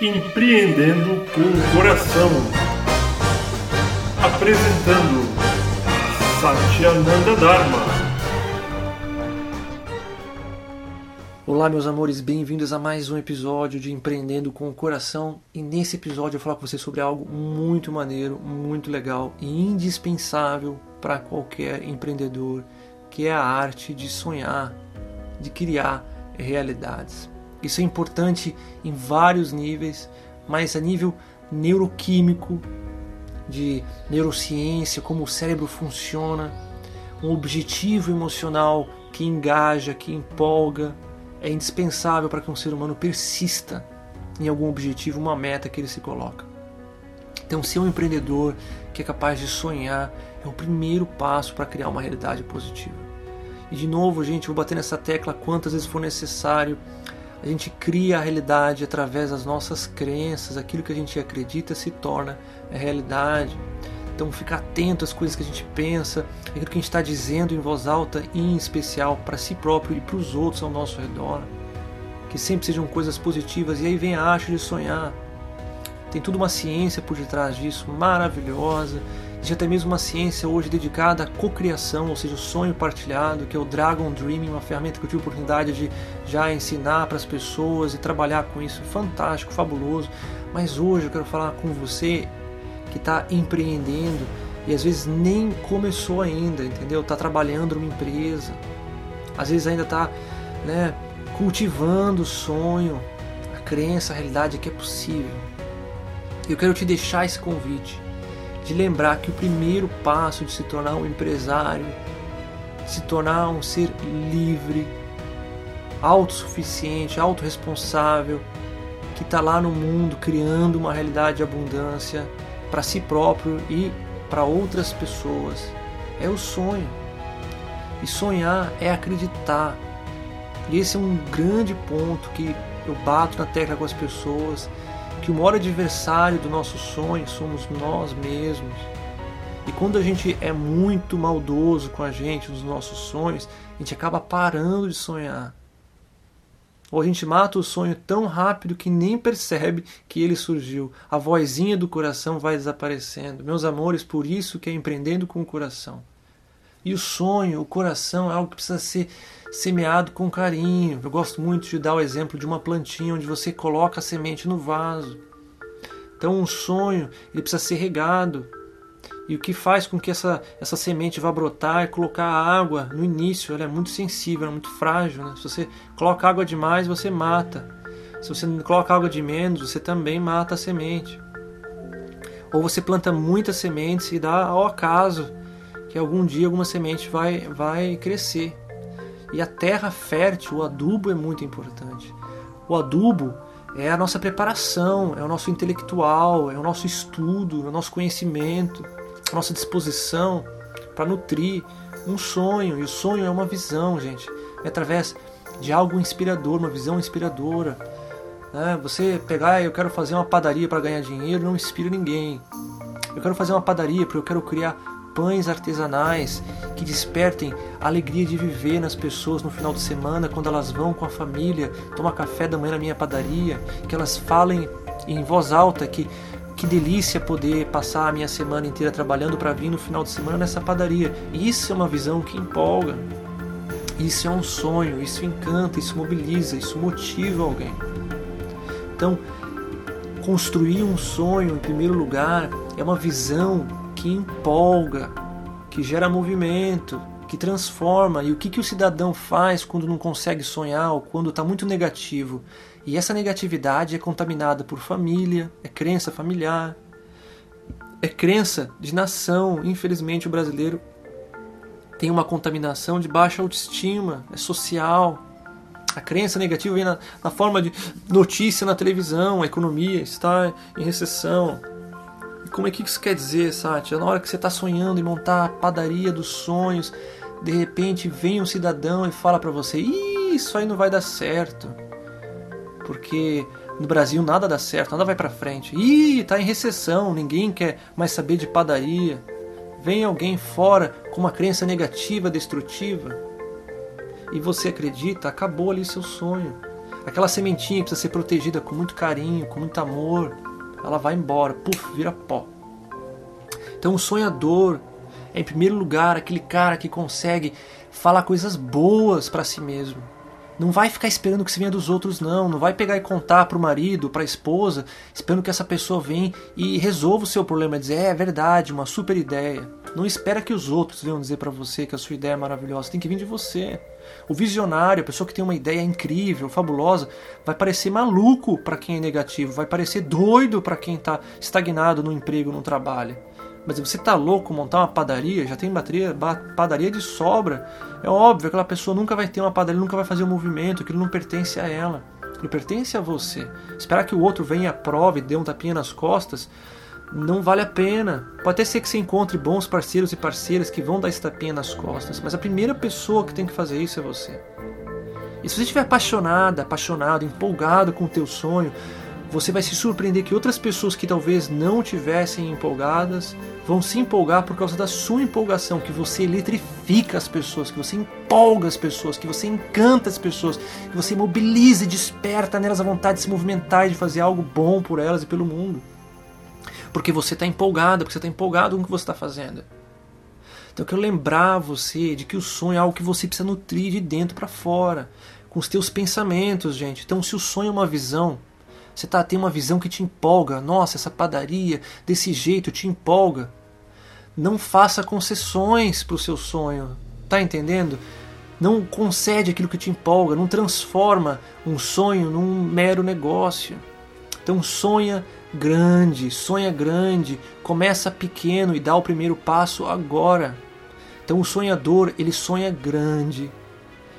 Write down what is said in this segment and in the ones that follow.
Empreendendo com o Coração. Apresentando Satyananda Dharma. Olá, meus amores, bem-vindos a mais um episódio de Empreendendo com o Coração. E nesse episódio eu vou falar com você sobre algo muito maneiro, muito legal e indispensável para qualquer empreendedor, que é a arte de sonhar, de criar realidades. Isso é importante em vários níveis, mas a nível neuroquímico, de neurociência, como o cérebro funciona, um objetivo emocional que engaja, que empolga, é indispensável para que um ser humano persista em algum objetivo, uma meta que ele se coloca. Então, ser um empreendedor que é capaz de sonhar é o primeiro passo para criar uma realidade positiva. E de novo, gente, vou bater nessa tecla quantas vezes for necessário. A gente cria a realidade através das nossas crenças, aquilo que a gente acredita se torna realidade. Então, ficar atento às coisas que a gente pensa, aquilo que a gente está dizendo em voz alta e em especial para si próprio e para os outros ao nosso redor. Que sempre sejam coisas positivas. E aí vem a arte de sonhar. Tem toda uma ciência por detrás disso, maravilhosa. Existe até mesmo uma ciência hoje dedicada à cocriação, ou seja, o sonho partilhado, que é o Dragon Dreaming, uma ferramenta que eu tive a oportunidade de já ensinar para as pessoas e trabalhar com isso. Fantástico, fabuloso. Mas hoje eu quero falar com você que está empreendendo e às vezes nem começou ainda, entendeu? Está trabalhando numa empresa, às vezes ainda está né, cultivando o sonho, a crença, a realidade que é possível. Eu quero te deixar esse convite de lembrar que o primeiro passo de se tornar um empresário, se tornar um ser livre, autossuficiente, autorresponsável, que está lá no mundo criando uma realidade de abundância para si próprio e para outras pessoas. É o sonho. E sonhar é acreditar. E esse é um grande ponto que eu bato na tecla com as pessoas que o maior adversário do nosso sonho somos nós mesmos. E quando a gente é muito maldoso com a gente nos nossos sonhos, a gente acaba parando de sonhar. Ou a gente mata o sonho tão rápido que nem percebe que ele surgiu. A vozinha do coração vai desaparecendo. Meus amores, por isso que é empreendendo com o coração. E o sonho, o coração é algo que precisa ser semeado com carinho. Eu gosto muito de dar o exemplo de uma plantinha onde você coloca a semente no vaso. Então, um sonho ele precisa ser regado. E o que faz com que essa, essa semente vá brotar é colocar água no início. Ela é muito sensível, é muito frágil. Né? Se você coloca água demais, você mata. Se você coloca água de menos, você também mata a semente. Ou você planta muitas sementes e dá ao acaso que algum dia alguma semente vai, vai crescer. E a terra fértil, o adubo é muito importante. O adubo é a nossa preparação, é o nosso intelectual, é o nosso estudo, é o nosso conhecimento, a nossa disposição para nutrir um sonho. E o sonho é uma visão, gente. É através de algo inspirador, uma visão inspiradora. Né? Você pegar, eu quero fazer uma padaria para ganhar dinheiro, não inspira ninguém. Eu quero fazer uma padaria porque eu quero criar pães artesanais que despertem a alegria de viver nas pessoas no final de semana, quando elas vão com a família tomar café da manhã na minha padaria, que elas falem em voz alta que que delícia poder passar a minha semana inteira trabalhando para vir no final de semana nessa padaria. Isso é uma visão que empolga. Isso é um sonho, isso encanta, isso mobiliza, isso motiva alguém. Então, construir um sonho, em primeiro lugar, é uma visão que empolga, que gera movimento, que transforma. E o que, que o cidadão faz quando não consegue sonhar ou quando está muito negativo? E essa negatividade é contaminada por família, é crença familiar, é crença de nação. Infelizmente, o brasileiro tem uma contaminação de baixa autoestima, é social. A crença negativa vem na, na forma de notícia na televisão, a economia está em recessão, como é que isso quer dizer, Sátia? Na hora que você está sonhando em montar a padaria dos sonhos, de repente vem um cidadão e fala para você: isso aí não vai dar certo. Porque no Brasil nada dá certo, nada vai para frente. Ih, tá em recessão, ninguém quer mais saber de padaria. Vem alguém fora com uma crença negativa, destrutiva, e você acredita, acabou ali seu sonho. Aquela sementinha precisa ser protegida com muito carinho, com muito amor, ela vai embora, puf, vira pó. Então o sonhador é em primeiro lugar aquele cara que consegue falar coisas boas para si mesmo. Não vai ficar esperando que se venha dos outros, não. Não vai pegar e contar para o marido, para a esposa, esperando que essa pessoa venha e resolva o seu problema. Dizer, é, é verdade, uma super ideia. Não espera que os outros venham dizer para você que a sua ideia é maravilhosa. Tem que vir de você. O visionário, a pessoa que tem uma ideia incrível, fabulosa, vai parecer maluco para quem é negativo, vai parecer doido para quem está estagnado no emprego, no trabalho. Mas você tá louco montar uma padaria, já tem bateria, padaria de sobra. É óbvio, aquela pessoa nunca vai ter uma padaria, nunca vai fazer um movimento, aquilo não pertence a ela. Aquilo pertence a você. Esperar que o outro venha e dê um tapinha nas costas, não vale a pena. Pode até ser que você encontre bons parceiros e parceiras que vão dar esse tapinha nas costas, mas a primeira pessoa que tem que fazer isso é você. E se você estiver apaixonada, apaixonado, empolgado com o teu sonho, você vai se surpreender que outras pessoas que talvez não tivessem empolgadas vão se empolgar por causa da sua empolgação, que você eletrifica as pessoas, que você empolga as pessoas, que você encanta as pessoas, que você mobiliza e desperta nelas a vontade de se movimentar e de fazer algo bom por elas e pelo mundo. Porque você está empolgada, porque você está empolgado com o que você está fazendo. Então eu quero lembrar você de que o sonho é algo que você precisa nutrir de dentro para fora, com os teus pensamentos, gente. Então se o sonho é uma visão, você tá, tem uma visão que te empolga. Nossa, essa padaria desse jeito te empolga. Não faça concessões para o seu sonho. Tá entendendo? Não concede aquilo que te empolga. Não transforma um sonho num mero negócio. Então sonha grande, sonha grande, começa pequeno e dá o primeiro passo agora. Então o sonhador, ele sonha grande.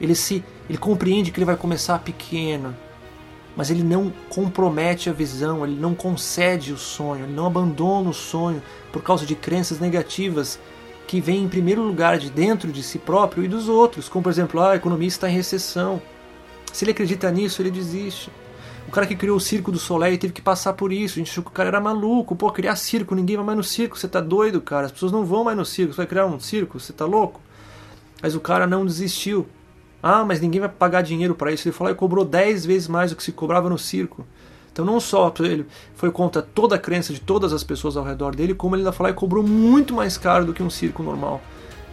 Ele se ele compreende que ele vai começar pequeno mas ele não compromete a visão, ele não concede o sonho, ele não abandona o sonho por causa de crenças negativas que vêm em primeiro lugar de dentro de si próprio e dos outros, como por exemplo, ah, a economia está em recessão. Se ele acredita nisso, ele desiste. O cara que criou o circo do Soleil teve que passar por isso. A gente achou que o cara era maluco. Pô, criar circo, ninguém vai mais no circo. Você tá doido, cara. As pessoas não vão mais no circo. Você vai criar um circo? Você tá louco? Mas o cara não desistiu. Ah, mas ninguém vai pagar dinheiro para isso. Ele falou e cobrou 10 vezes mais do que se cobrava no circo. Então não só ele foi contra toda a crença de todas as pessoas ao redor dele, como ele ainda falou e cobrou muito mais caro do que um circo normal.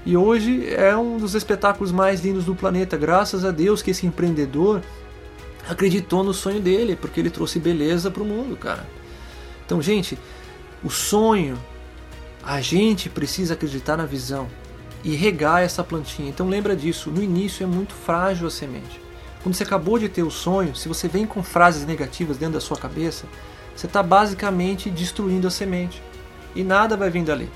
E hoje é um dos espetáculos mais lindos do planeta, graças a Deus que esse empreendedor acreditou no sonho dele, porque ele trouxe beleza para o mundo, cara. Então, gente, o sonho, a gente precisa acreditar na visão e regar essa plantinha. Então lembra disso, no início é muito frágil a semente. Quando você acabou de ter o sonho, se você vem com frases negativas dentro da sua cabeça, você está basicamente destruindo a semente. E nada vai vir dali.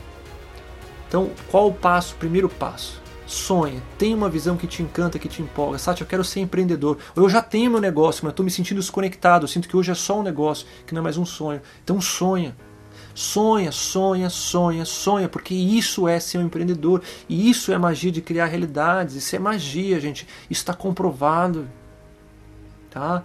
Então, qual o passo? Primeiro passo. Sonha, tenha uma visão que te encanta, que te empolga. Sati, eu quero ser empreendedor. Ou eu já tenho meu negócio, mas estou me sentindo desconectado. Eu sinto que hoje é só um negócio, que não é mais um sonho. Então sonha. Sonha, sonha, sonha, sonha, porque isso é ser um empreendedor. E isso é magia de criar realidades. Isso é magia, gente. Isso está comprovado. Tá?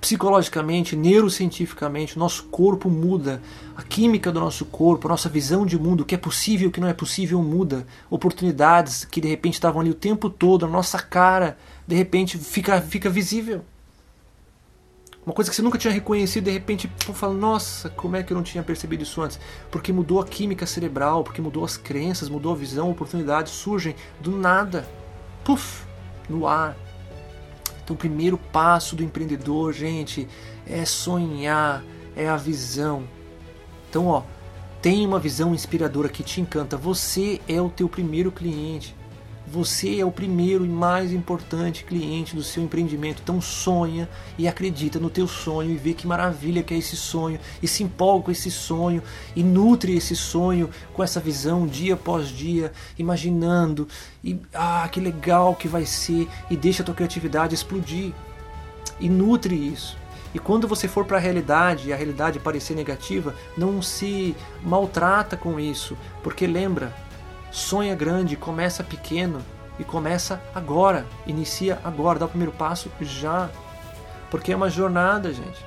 Psicologicamente, neurocientificamente, nosso corpo muda. A química do nosso corpo, a nossa visão de mundo, o que é possível o que não é possível muda. Oportunidades que de repente estavam ali o tempo todo, a nossa cara, de repente fica, fica visível. Uma coisa que você nunca tinha reconhecido, de repente, pô, fala, nossa, como é que eu não tinha percebido isso antes? Porque mudou a química cerebral, porque mudou as crenças, mudou a visão, oportunidades surgem do nada. Puf, no ar. Então, o primeiro passo do empreendedor, gente, é sonhar, é a visão. Então, ó, tem uma visão inspiradora que te encanta. Você é o teu primeiro cliente. Você é o primeiro e mais importante cliente do seu empreendimento. Então sonha e acredita no teu sonho e vê que maravilha que é esse sonho e se empolga com esse sonho e nutre esse sonho com essa visão dia após dia, imaginando e ah, que legal que vai ser e deixa a tua criatividade explodir. E nutre isso. E quando você for para a realidade e a realidade parecer negativa, não se maltrata com isso, porque lembra, Sonha grande, começa pequeno e começa agora. Inicia agora, dá o primeiro passo já. Porque é uma jornada, gente.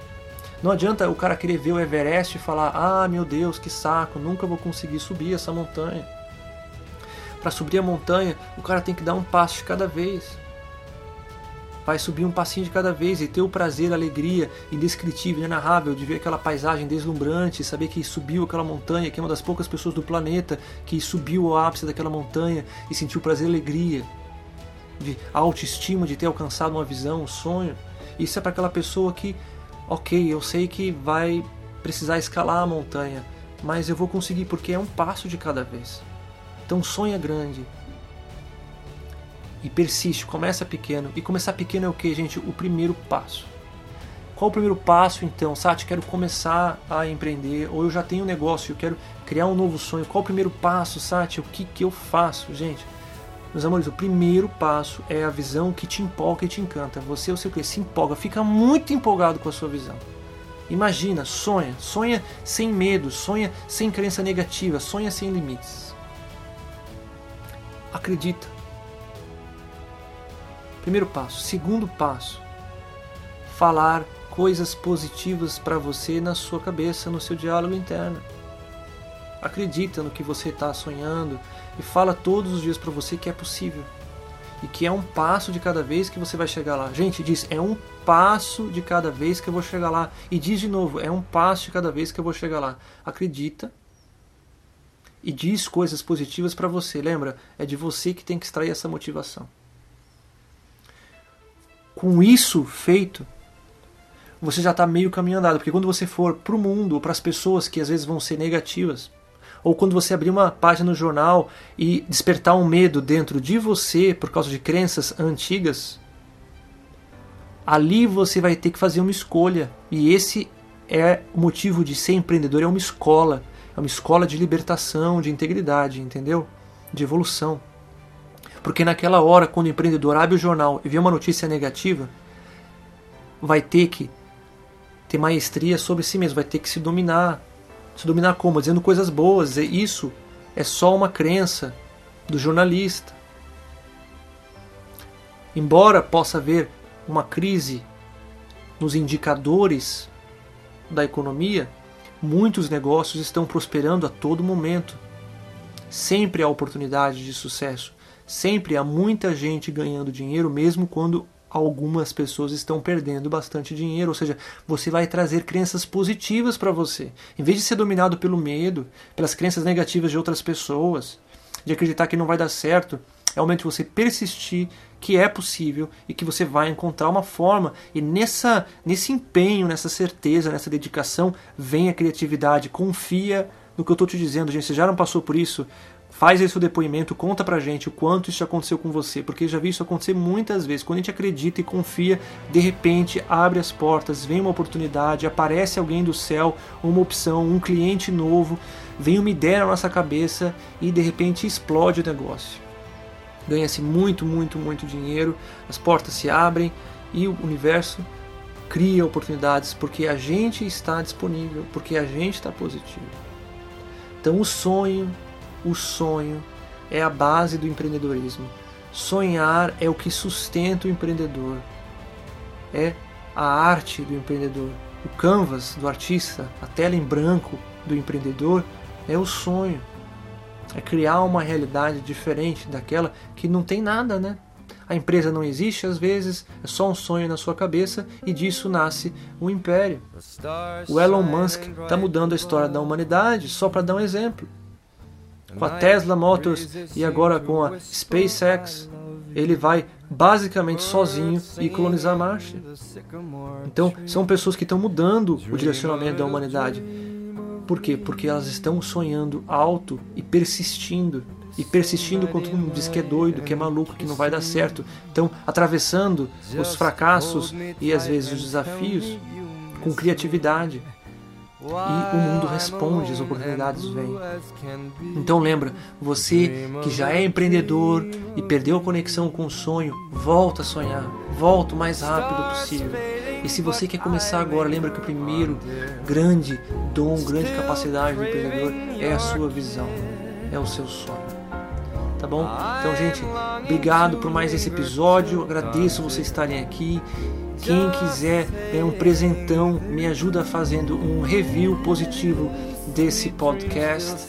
Não adianta o cara querer ver o Everest e falar: "Ah, meu Deus, que saco, nunca vou conseguir subir essa montanha". Para subir a montanha, o cara tem que dar um passo de cada vez. Vai subir um passinho de cada vez e ter o prazer, a alegria indescritível, inenarrável de ver aquela paisagem deslumbrante, saber que subiu aquela montanha, que é uma das poucas pessoas do planeta que subiu ao ápice daquela montanha e sentiu prazer e alegria, de autoestima de ter alcançado uma visão, um sonho. Isso é para aquela pessoa que, ok, eu sei que vai precisar escalar a montanha, mas eu vou conseguir porque é um passo de cada vez. Então sonha grande, e persiste, começa pequeno. E começar pequeno é o que, gente? O primeiro passo. Qual o primeiro passo então? Sati, quero começar a empreender, ou eu já tenho um negócio, eu quero criar um novo sonho. Qual o primeiro passo, Sati? O que, que eu faço, gente? Meus amores, o primeiro passo é a visão que te empolga e te encanta. Você, o seu cliente, se empolga, fica muito empolgado com a sua visão. Imagina, sonha, sonha sem medo, sonha sem crença negativa, sonha sem limites. Acredita, Primeiro passo. Segundo passo, falar coisas positivas para você na sua cabeça, no seu diálogo interno. Acredita no que você está sonhando e fala todos os dias para você que é possível e que é um passo de cada vez que você vai chegar lá. Gente, diz é um passo de cada vez que eu vou chegar lá. E diz de novo, é um passo de cada vez que eu vou chegar lá. Acredita e diz coisas positivas para você. Lembra? É de você que tem que extrair essa motivação com isso feito, você já está meio caminho andado. Porque quando você for para o mundo ou para as pessoas que às vezes vão ser negativas, ou quando você abrir uma página no jornal e despertar um medo dentro de você por causa de crenças antigas, ali você vai ter que fazer uma escolha. E esse é o motivo de ser empreendedor, é uma escola. É uma escola de libertação, de integridade, entendeu? De evolução. Porque naquela hora, quando o empreendedor abre o jornal e vê uma notícia negativa, vai ter que ter maestria sobre si mesmo, vai ter que se dominar. Se dominar como? Dizendo coisas boas. Isso é só uma crença do jornalista. Embora possa haver uma crise nos indicadores da economia, muitos negócios estão prosperando a todo momento. Sempre há oportunidade de sucesso. Sempre há muita gente ganhando dinheiro, mesmo quando algumas pessoas estão perdendo bastante dinheiro. Ou seja, você vai trazer crenças positivas para você. Em vez de ser dominado pelo medo, pelas crenças negativas de outras pessoas, de acreditar que não vai dar certo, é o momento de você persistir que é possível e que você vai encontrar uma forma. E nessa, nesse empenho, nessa certeza, nessa dedicação, vem a criatividade. Confia no que eu estou te dizendo, gente. Você já não passou por isso? Faz seu depoimento, conta pra gente o quanto isso aconteceu com você, porque já vi isso acontecer muitas vezes. Quando a gente acredita e confia, de repente abre as portas, vem uma oportunidade, aparece alguém do céu, uma opção, um cliente novo, vem uma ideia na nossa cabeça e de repente explode o negócio. Ganha-se muito, muito, muito dinheiro, as portas se abrem e o universo cria oportunidades porque a gente está disponível, porque a gente está positivo. Então o sonho o sonho é a base do empreendedorismo. Sonhar é o que sustenta o empreendedor. É a arte do empreendedor. O canvas do artista, a tela em branco do empreendedor é o sonho. É criar uma realidade diferente daquela que não tem nada, né? A empresa não existe, às vezes é só um sonho na sua cabeça e disso nasce um império. O Elon Musk está mudando a história da humanidade, só para dar um exemplo com a Tesla Motors e agora com a SpaceX, ele vai basicamente sozinho e colonizar Marte. Então, são pessoas que estão mudando o direcionamento da humanidade. Por quê? Porque elas estão sonhando alto e persistindo. E persistindo quando todo mundo diz que é doido, que é maluco, que não vai dar certo. Então, atravessando os fracassos e às vezes os desafios com criatividade, e o mundo responde, as oportunidades vêm. Então lembra, você que já é empreendedor e perdeu a conexão com o sonho, volta a sonhar, volta o mais rápido possível. E se você quer começar agora, lembra que o primeiro grande dom, grande capacidade do empreendedor é a sua visão, é o seu sonho. Tá bom? Então, gente, obrigado por mais esse episódio. Agradeço vocês estarem aqui quem quiser é um presentão, me ajuda fazendo um review positivo desse podcast.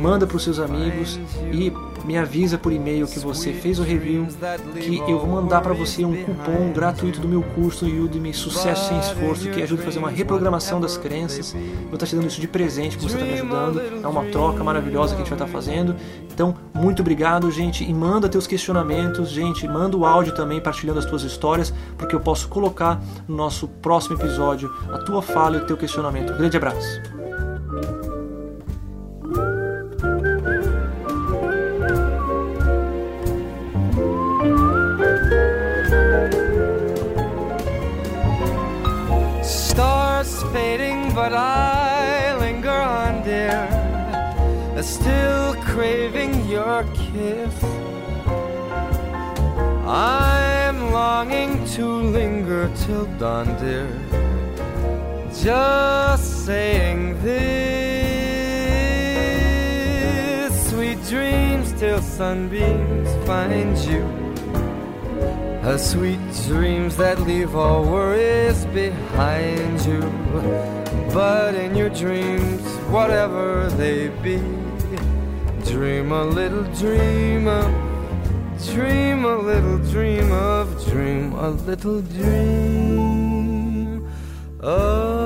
Manda para os seus amigos e me avisa por e-mail que você fez o review, que eu vou mandar para você um cupom gratuito do meu curso Udemy Sucesso Sem Esforço, que ajuda a fazer uma reprogramação das crenças. Vou estar te dando isso de presente, que você está me ajudando. É uma troca maravilhosa que a gente vai estar fazendo. Então, muito obrigado, gente, e manda teus questionamentos, gente, manda o áudio também partilhando as tuas histórias, porque eu posso colocar no nosso próximo episódio a tua fala e o teu questionamento. Um grande abraço. But I linger on, dear, still craving your kiss. I'm longing to linger till dawn, dear, just saying this. Sweet dreams till sunbeams find you. A sweet dreams that leave all worries behind you. But in your dreams, whatever they be, dream a little dream of, dream a little dream of, dream a little dream of